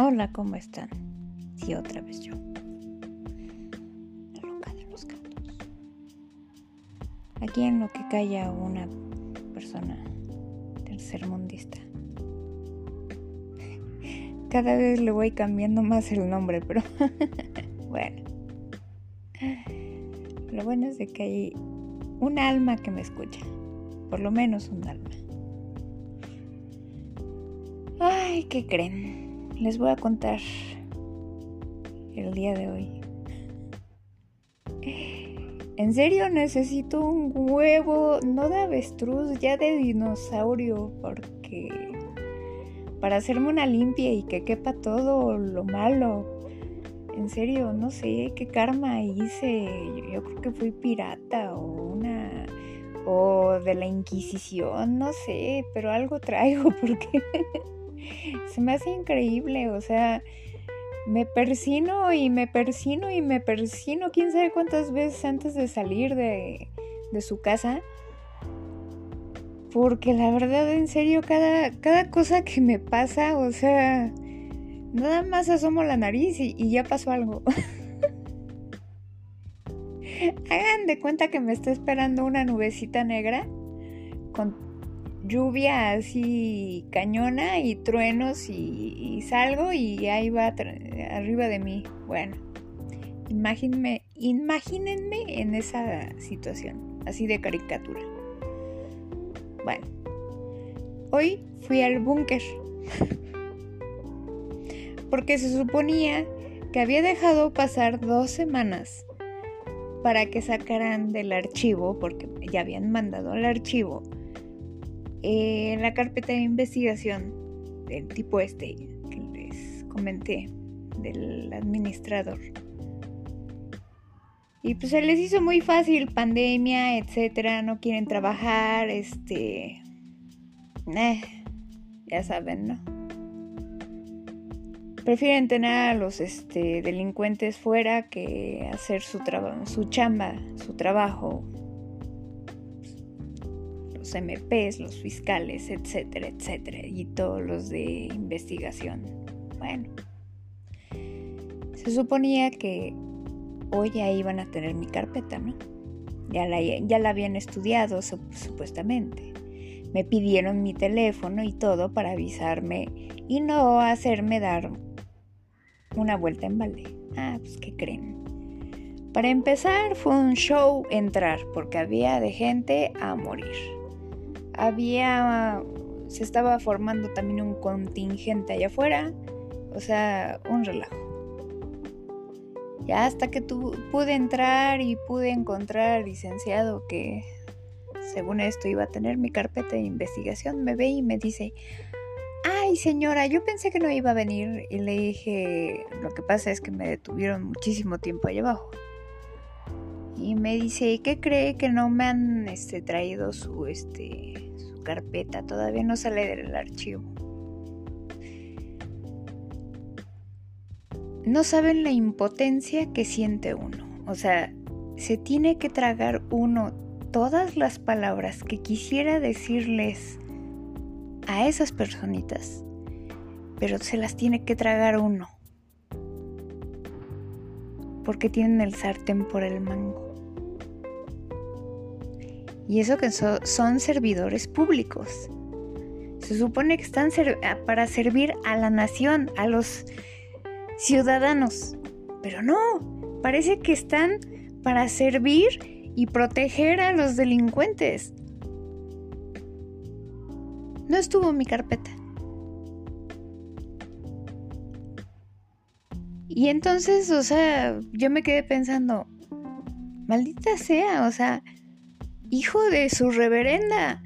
Hola, ¿cómo están? Sí, otra vez yo. La loca de los gatos. Aquí en lo que calla una persona tercermundista. Cada vez le voy cambiando más el nombre, pero bueno. Lo bueno es de que hay un alma que me escucha. Por lo menos un alma. Ay, ¿qué creen? Les voy a contar el día de hoy. En serio necesito un huevo, no de avestruz, ya de dinosaurio, porque para hacerme una limpia y que quepa todo lo malo. En serio, no sé qué karma hice. Yo creo que fui pirata o una o de la Inquisición, no sé, pero algo traigo porque se me hace increíble, o sea, me persino y me persino y me persino quién sabe cuántas veces antes de salir de, de su casa. Porque la verdad, en serio, cada, cada cosa que me pasa, o sea, nada más asomo la nariz y, y ya pasó algo. Hagan de cuenta que me está esperando una nubecita negra con lluvia así cañona y truenos y, salgo y ahí va arriba de mí. Bueno, imagínenme, imagínense en esa situación, así de caricatura. Bueno, hoy fui al búnker porque se suponía que había dejado pasar dos semanas para que sacaran del archivo, porque ya habían mandado al archivo en la carpeta de investigación del tipo este que les comenté del administrador. Y pues se les hizo muy fácil, pandemia, etcétera, no quieren trabajar, este. Eh, ya saben, ¿no? Prefieren tener a los este, delincuentes fuera que hacer su, su chamba, su trabajo los MPs, los fiscales, etcétera, etcétera, y todos los de investigación. Bueno, se suponía que hoy ya iban a tener mi carpeta, ¿no? Ya la, ya la habían estudiado supuestamente. Me pidieron mi teléfono y todo para avisarme y no hacerme dar una vuelta en balde. Ah, pues ¿qué creen? Para empezar fue un show entrar porque había de gente a morir había, se estaba formando también un contingente allá afuera, o sea, un relajo. Ya hasta que pude entrar y pude encontrar licenciado que según esto iba a tener mi carpeta de investigación, me ve y me dice, ay señora, yo pensé que no iba a venir y le dije, lo que pasa es que me detuvieron muchísimo tiempo allá abajo. Y me dice, ¿qué cree que no me han este, traído su, este, carpeta, todavía no sale del archivo. No saben la impotencia que siente uno. O sea, se tiene que tragar uno todas las palabras que quisiera decirles a esas personitas, pero se las tiene que tragar uno. Porque tienen el sartén por el mango. Y eso que son servidores públicos. Se supone que están ah, para servir a la nación, a los ciudadanos. Pero no, parece que están para servir y proteger a los delincuentes. No estuvo mi carpeta. Y entonces, o sea, yo me quedé pensando, maldita sea, o sea, Hijo de su reverenda.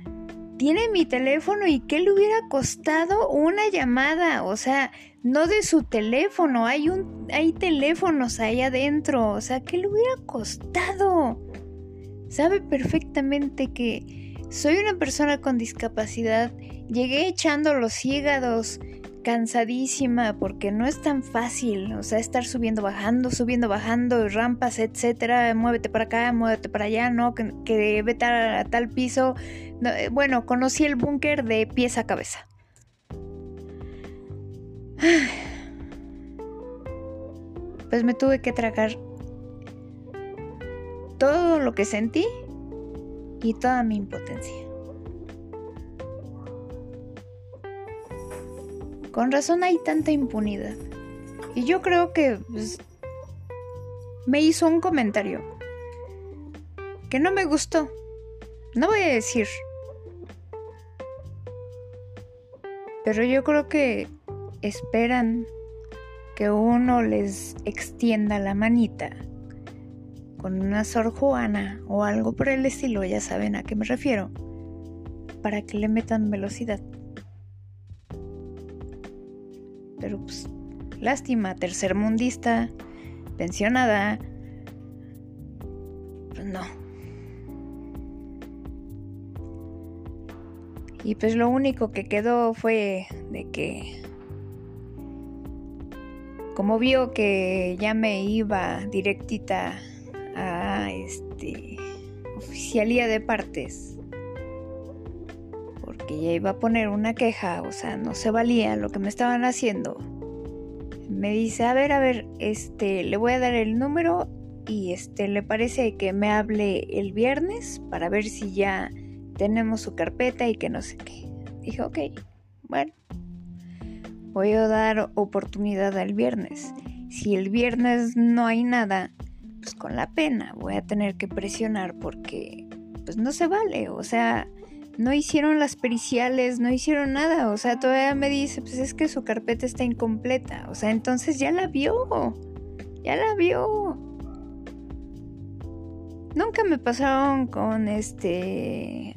Tiene mi teléfono y qué le hubiera costado una llamada, o sea, no de su teléfono, hay un hay teléfonos ahí adentro, o sea, ¿qué le hubiera costado? Sabe perfectamente que soy una persona con discapacidad, llegué echando los hígados, cansadísima porque no es tan fácil, o sea, estar subiendo, bajando, subiendo, bajando, rampas, etcétera, muévete para acá, muévete para allá, no, que, que vete a, tal piso. Eh, bueno, conocí el búnker de pies a cabeza. pues me tuve que tragar todo lo que sentí y toda mi impotencia. Con razón hay tanta impunidad. Y yo creo que pues, me hizo un comentario que no me gustó. No voy a decir. Pero yo creo que esperan que uno les extienda la manita con una Sor Juana o algo por el estilo, ya saben a qué me refiero, para que le metan velocidad. Pero pues, lástima, tercermundista, pensionada. Pues no. Y pues lo único que quedó fue de que como vio que ya me iba directita a este oficialía de partes porque ya iba a poner una queja, o sea, no se valía lo que me estaban haciendo. Me dice, a ver, a ver, este, le voy a dar el número y este, le parece que me hable el viernes para ver si ya tenemos su carpeta y que no sé qué. Dije, ok, bueno, voy a dar oportunidad al viernes. Si el viernes no hay nada, pues con la pena voy a tener que presionar porque pues no se vale, o sea, no hicieron las periciales, no hicieron nada, o sea, todavía me dice, pues es que su carpeta está incompleta, o sea, entonces ya la vio, ya la vio. Nunca me pasaron con este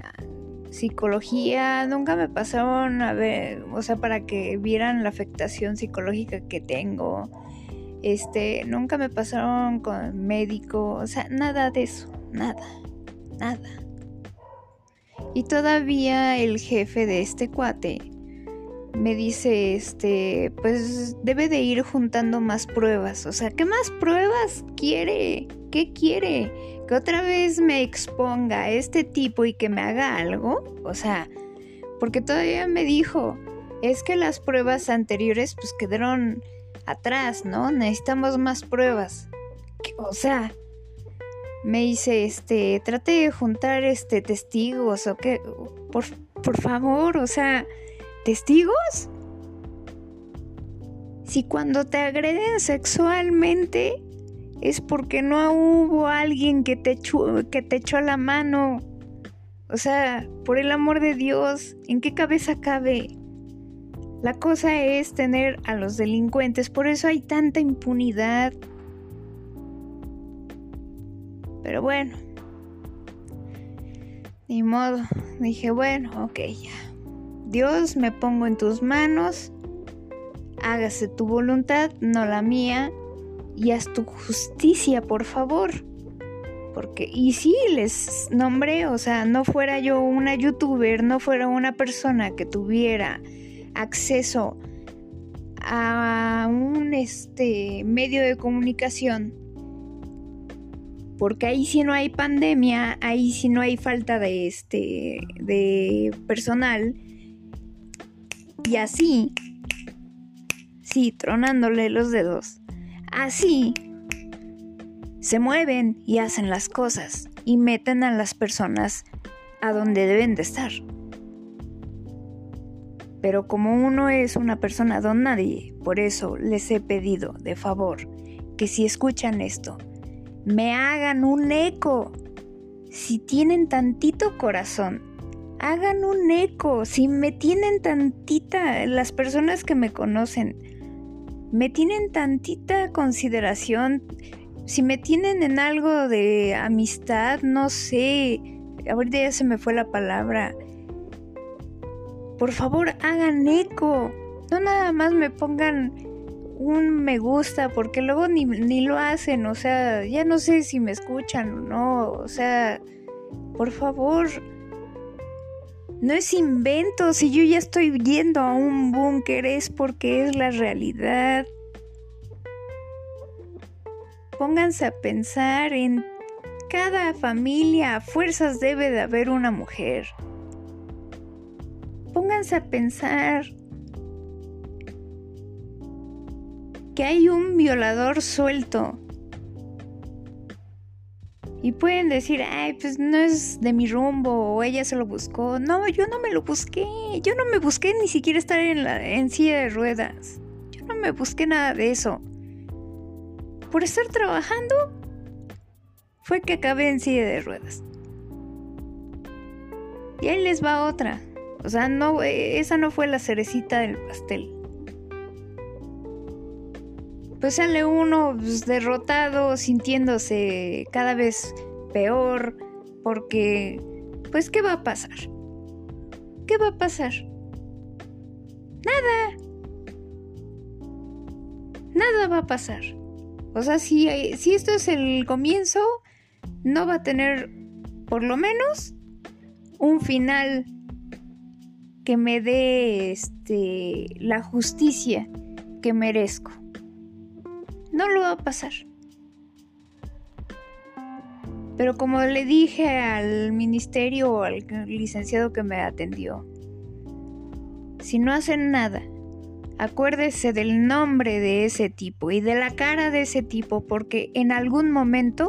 psicología, nunca me pasaron a ver, o sea, para que vieran la afectación psicológica que tengo. Este, nunca me pasaron con médico, o sea, nada de eso, nada, nada. Y todavía el jefe de este cuate me dice, este, pues debe de ir juntando más pruebas. O sea, ¿qué más pruebas quiere? ¿Qué quiere? ¿Que otra vez me exponga a este tipo y que me haga algo? O sea, porque todavía me dijo, es que las pruebas anteriores pues quedaron atrás, ¿no? Necesitamos más pruebas. O sea, me dice, este, trate de juntar, este, testigos o qué, por, por favor, o sea, testigos. Si cuando te agreden sexualmente es porque no hubo alguien que te que te echó la mano. O sea, por el amor de Dios, ¿en qué cabeza cabe? La cosa es tener a los delincuentes, por eso hay tanta impunidad. Pero bueno, ni modo. Dije, bueno, ok, ya. Dios, me pongo en tus manos. Hágase tu voluntad, no la mía. Y haz tu justicia, por favor. Porque, y si les nombré, o sea, no fuera yo una youtuber, no fuera una persona que tuviera acceso a un este medio de comunicación porque ahí si no hay pandemia, ahí si no hay falta de este de personal y así sí, tronándole los dedos. Así se mueven y hacen las cosas y meten a las personas a donde deben de estar. Pero como uno es una persona don nadie, por eso les he pedido de favor que si escuchan esto, me hagan un eco. Si tienen tantito corazón, hagan un eco. Si me tienen tantita, las personas que me conocen, me tienen tantita consideración, si me tienen en algo de amistad, no sé, ahorita ya se me fue la palabra. Por favor, hagan eco. No nada más me pongan un me gusta, porque luego ni, lo hacen, o sea, ya no sé si me escuchan o no, o sea, por favor, no es invento, si yo ya estoy yendo a un búnker es porque es la realidad. Pónganse a pensar en cada familia, a fuerzas debe de haber una mujer. Pónganse a pensar que hay un violador suelto. Y pueden decir, ay, pues no es de mi rumbo o ella se lo buscó. No, yo no me lo busqué. Yo no me busqué ni siquiera estar en, la, en silla de ruedas. Yo no me busqué nada de eso. Por estar trabajando, fue que acabé en silla de ruedas. Y ahí les va otra. O sea, no, esa no fue la cerecita del pastel. Pues sale uno pues, derrotado, sintiéndose cada vez peor, porque, pues, ¿qué va a pasar? ¿Qué va a pasar? Nada. Nada va a pasar. O sea, si, si esto es el comienzo, no va a tener, por lo menos, un final que me dé este, la justicia que merezco. No lo va a pasar. Pero como le dije al ministerio o al licenciado que me atendió, si no hacen nada, acuérdese del nombre de ese tipo y de la cara de ese tipo porque en algún momento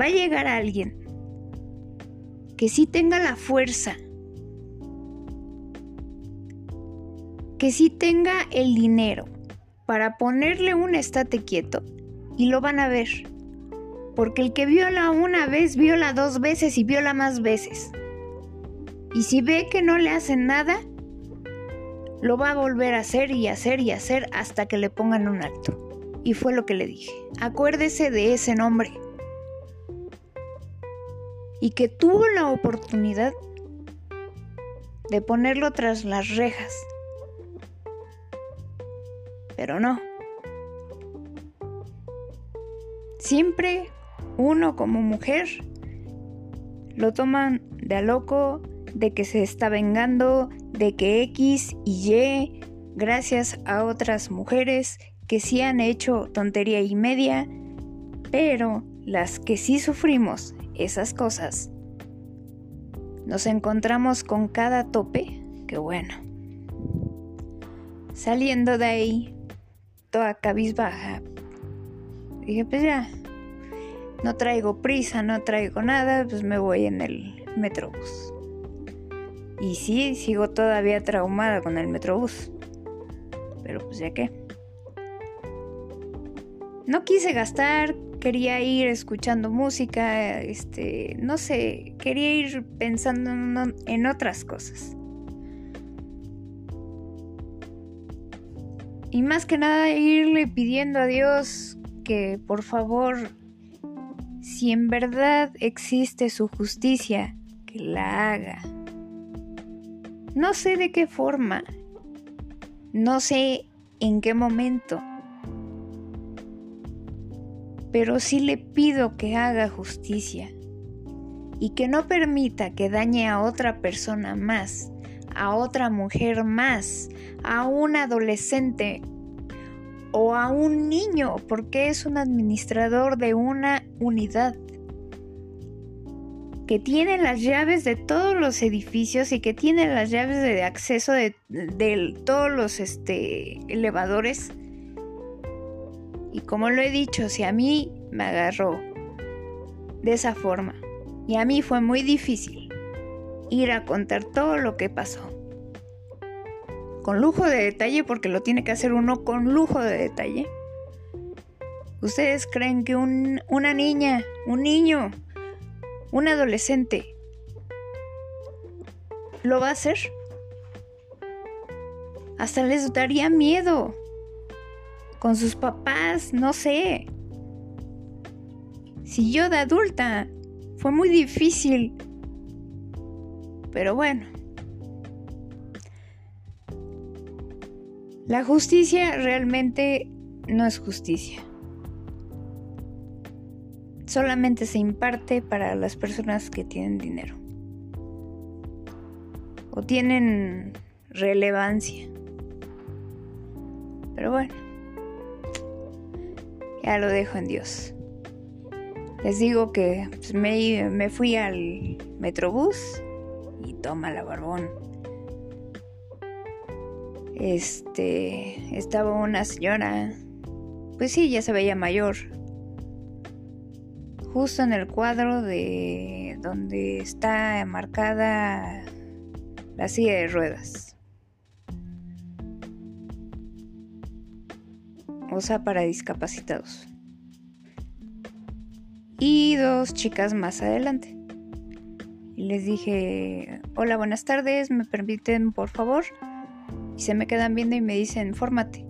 va a llegar alguien que sí tenga la fuerza, que sí tenga el dinero para ponerle un estate quieto y lo van a ver. Porque el que viola una vez, viola dos veces y viola más veces. Y si ve que no le hacen nada, lo va a volver a hacer y hacer y hacer hasta que le pongan un alto. Y fue lo que le dije. Acuérdese de ese nombre y que tuvo la oportunidad de ponerlo tras las rejas. Pero no. Siempre uno como mujer lo toman de a loco, de que se está vengando, de que X y Y, gracias a otras mujeres que sí han hecho tontería y media, pero las que sí sufrimos esas cosas, nos encontramos con cada tope que bueno. Saliendo de ahí, toda cabizbaja, dije, pues ya, no traigo prisa, no traigo nada, pues me voy en el metrobús. Y sí, sigo todavía traumada con el metrobús. Pero pues ya que. No quise gastar, quería ir escuchando música, este, no sé, quería ir pensando en, otras cosas. Y más que nada irle pidiendo a Dios que por favor, si en verdad existe su justicia, que la haga. No sé de qué forma, no sé en qué momento, pero sí le pido que haga justicia y que no permita que dañe a otra persona más, a otra mujer más, a un adolescente o a un niño, porque es un administrador de una unidad que tiene las llaves de todos los edificios y que tiene las llaves de acceso de, todos los este, elevadores. Y como lo he dicho, si a mí me agarró de esa forma, y a mí fue muy difícil ir a contar todo lo que pasó. Con lujo de detalle, porque lo tiene que hacer uno con lujo de detalle. ¿Ustedes creen que una niña, un niño, un adolescente lo va a hacer? Hasta les daría miedo con sus papás, no sé. Si yo de adulta fue muy difícil. Pero bueno. La justicia realmente no es justicia. Solamente se imparte para las personas que tienen dinero. O tienen relevancia. Pero bueno ya lo dejo en Dios. Les digo que pues, me, fui al Metrobús toma la barbón. este, estaba una señora, pues sí, ya se veía mayor, justo en el cuadro de donde está marcada la silla de ruedas. O sea, para discapacitados. Y dos chicas más adelante. Les dije, hola, buenas tardes, ¿me permiten por favor? Y se me quedan viendo y me dicen, fórmate.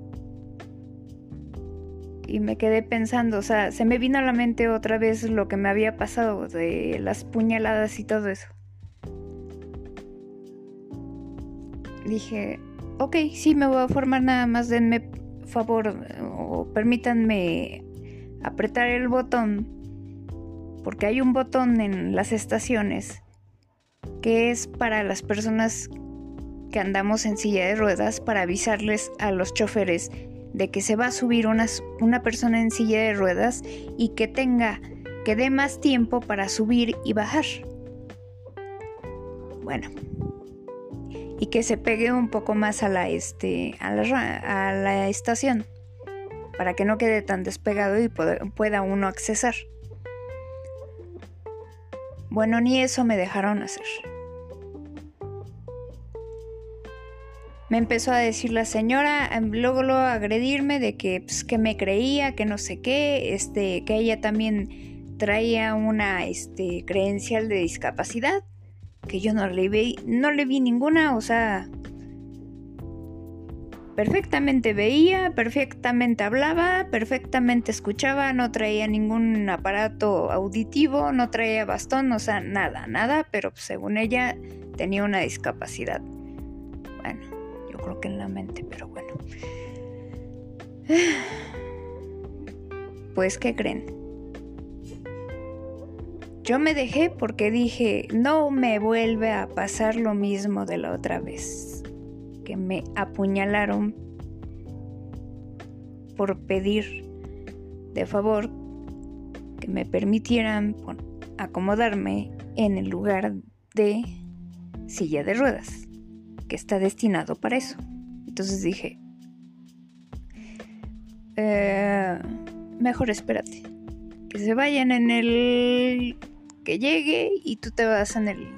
Y me quedé pensando, o sea, se me vino a la mente otra vez lo que me había pasado de las puñaladas y todo eso. Dije, ok, sí, me voy a formar nada más, denme favor o permítanme apretar el botón, porque hay un botón en las estaciones que es para las personas que andamos en silla de ruedas para avisarles a los choferes de que se va a subir una, una persona en silla de ruedas y que tenga, que dé más tiempo para subir y bajar. Bueno, y que se pegue un poco más a la, este, a la, a la estación para que no quede tan despegado y pueda uno accesar. Bueno, ni eso me dejaron hacer. me empezó a decir la señora, em, luego lo agredirme de que, pues, que me creía, que no sé qué, este, que ella también traía una este, creencial de discapacidad, que yo no le vi, no le vi ninguna, o sea, perfectamente veía, perfectamente hablaba, perfectamente escuchaba, no traía ningún aparato auditivo, no traía bastón, o sea, nada, nada, pero según ella tenía una discapacidad. Bueno, creo que en la mente, pero bueno. Pues, ¿qué creen? Yo me dejé porque dije, no me vuelve a pasar lo mismo de la otra vez, que me apuñalaron por pedir de favor que me permitieran acomodarme en el lugar de silla de ruedas que está destinado para eso. Entonces dije, eh, mejor espérate, que se vayan en el que llegue y tú te vas en el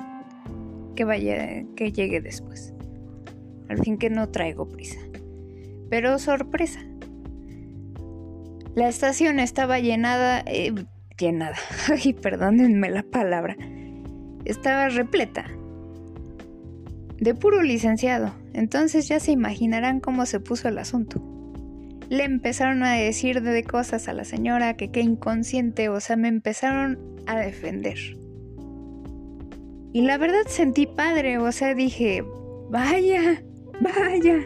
que vaya, que llegue después. Al fin que no traigo prisa. Pero sorpresa. La estación estaba llenada, eh, llenada, ay, perdónenme la palabra, estaba repleta de puro licenciado. Entonces ya se imaginarán cómo se puso el asunto. Le empezaron a decir de cosas a la señora que qué inconsciente, o sea, me empezaron a defender. Y la verdad sentí padre, o sea, dije, vaya, vaya.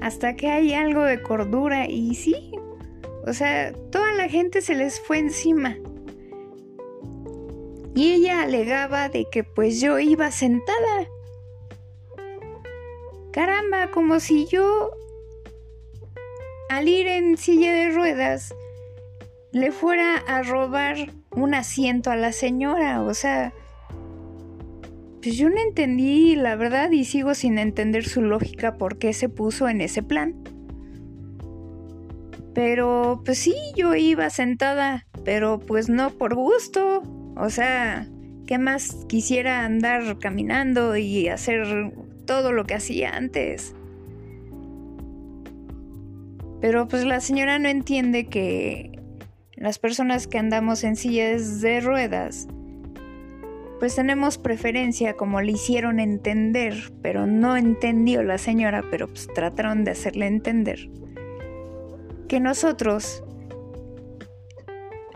Hasta que hay algo de cordura y sí, o sea, toda la gente se les fue encima y ella alegaba de que pues yo iba sentada. Caramba, como si yo al ir en silla de ruedas le fuera a robar un asiento a la señora, o sea, pues yo no entendí la verdad y sigo sin entender su lógica por qué se puso en ese plan. Pero pues sí, yo iba sentada, pero pues no por gusto. O sea, ¿qué más quisiera andar caminando y hacer todo lo que hacía antes? Pero pues la señora no entiende que las personas que andamos en sillas de ruedas, pues tenemos preferencia como le hicieron entender, pero no entendió la señora, pero pues trataron de hacerle entender que nosotros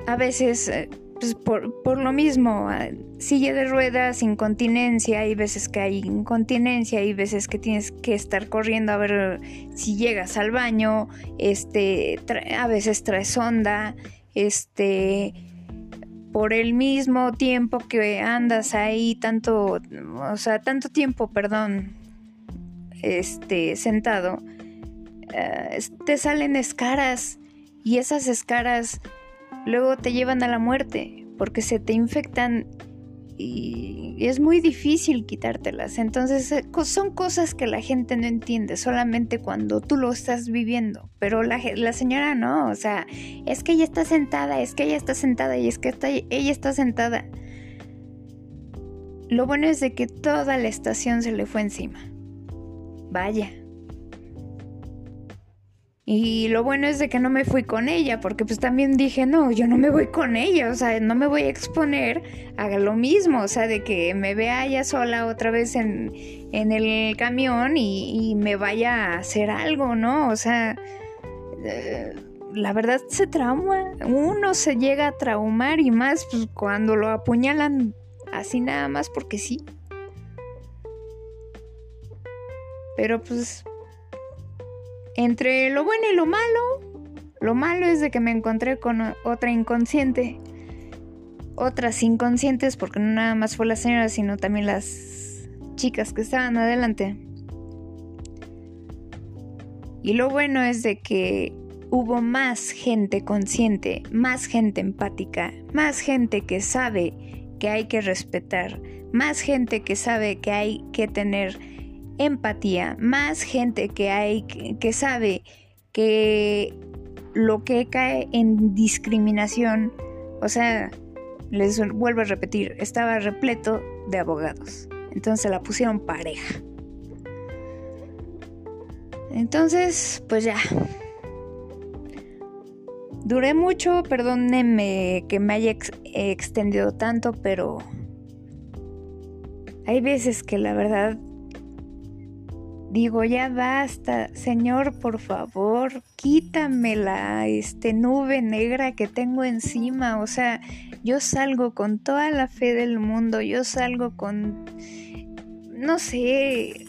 a veces eh, pues por, lo mismo, silla de ruedas, incontinencia, hay veces que hay incontinencia, hay veces que tienes que estar corriendo a ver si llegas al baño, este, a veces traes sonda, este, por el mismo tiempo que andas ahí, tanto, o sea, tanto tiempo, perdón, este, sentado, ah, te salen escaras y esas escaras luego te llevan a la muerte porque se te infectan y, es muy difícil quitártelas. Entonces eh, son cosas que la gente no entiende solamente cuando tú lo estás viviendo. Pero la, la señora no, o sea, es que ella está sentada, es que ella está sentada y es que ella está sentada. Lo bueno es de que toda la estación se le fue encima. Vaya. Y lo bueno es de que no me fui con ella, porque pues también dije, no, yo no me voy con ella, o sea, no me voy a exponer a lo mismo, o sea, de que me vea ella sola otra vez en, el camión y, me vaya a hacer algo, ¿no? O sea, eh, la verdad se trauma, uno se llega a traumar y más pues, cuando lo apuñalan así nada más porque sí. Pero pues entre lo bueno y lo malo, lo malo es de que me encontré con otra inconsciente. Otras inconscientes, porque no nada más fue la señora, sino también las chicas que estaban adelante. Y lo bueno es de que hubo más gente consciente, más gente empática, más gente que sabe que hay que respetar, más gente que sabe que hay que tener empatía, más gente que hay que sabe que lo que cae en discriminación, o sea, les vuelvo a repetir, estaba repleto de abogados. Entonces la pusieron pareja. Entonces, pues ya. Duré mucho, perdónenme que me haya extendido tanto, pero hay veces que la verdad Digo, ya basta, Señor, por favor, quítame la este, nube negra que tengo encima. O sea, yo salgo con toda la fe del mundo, yo salgo con, no sé,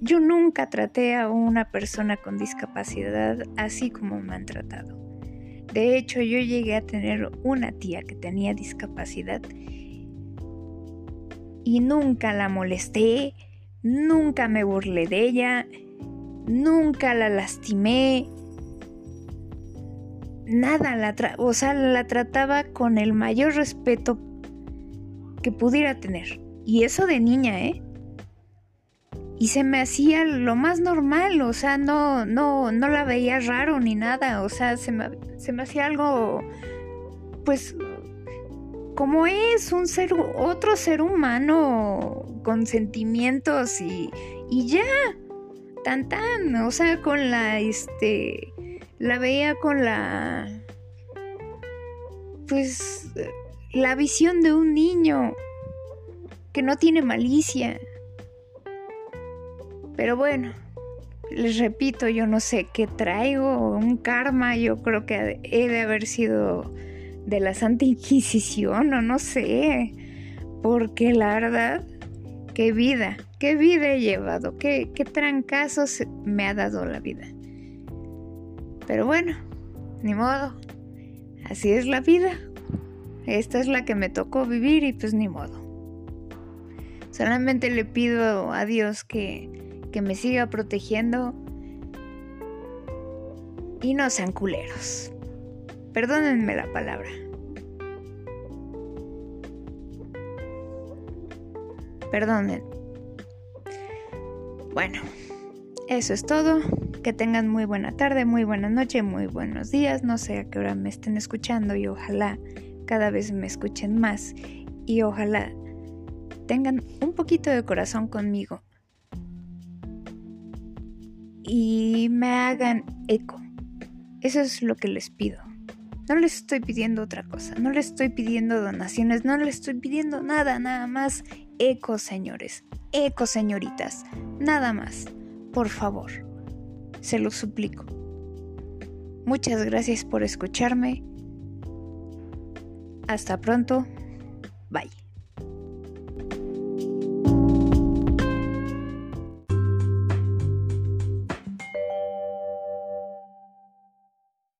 yo nunca traté a una persona con discapacidad así como me han tratado. De hecho, yo llegué a tener una tía que tenía discapacidad y nunca la molesté Nunca me burlé de ella, nunca la lastimé, nada, la o sea, la trataba con el mayor respeto que pudiera tener. Y eso de niña, ¿eh? Y se me hacía lo más normal, o sea, no, no, no la veía raro ni nada, o sea, se me, se me hacía algo, pues, como es un ser, otro ser humano con sentimientos y, y ya, tan tan, o sea, con la, este, la veía con la, pues, la visión de un niño que no tiene malicia. Pero bueno, les repito, yo no sé qué traigo, un karma, yo creo que he de haber sido de la Santa Inquisición o no sé, porque la verdad, qué vida, qué vida he llevado, qué, qué trancazos me ha dado la vida. Pero bueno, ni modo, así es la vida. Esta es la que me tocó vivir y pues ni modo. Solamente le pido a Dios que, que me siga protegiendo y no sean culeros. Perdónenme la palabra. Perdonen. Bueno, eso es todo. Que tengan muy buena tarde, muy buena noche, muy buenos días. No sé a qué hora me estén escuchando y ojalá cada vez me escuchen más y ojalá tengan un poquito de corazón conmigo y me hagan eco. Eso es lo que les pido. No les estoy pidiendo otra cosa, no les estoy pidiendo donaciones, no les estoy pidiendo nada, nada más. Eco, señores, eco, señoritas, nada más. Por favor, se lo suplico. Muchas gracias por escucharme. Hasta pronto. Bye.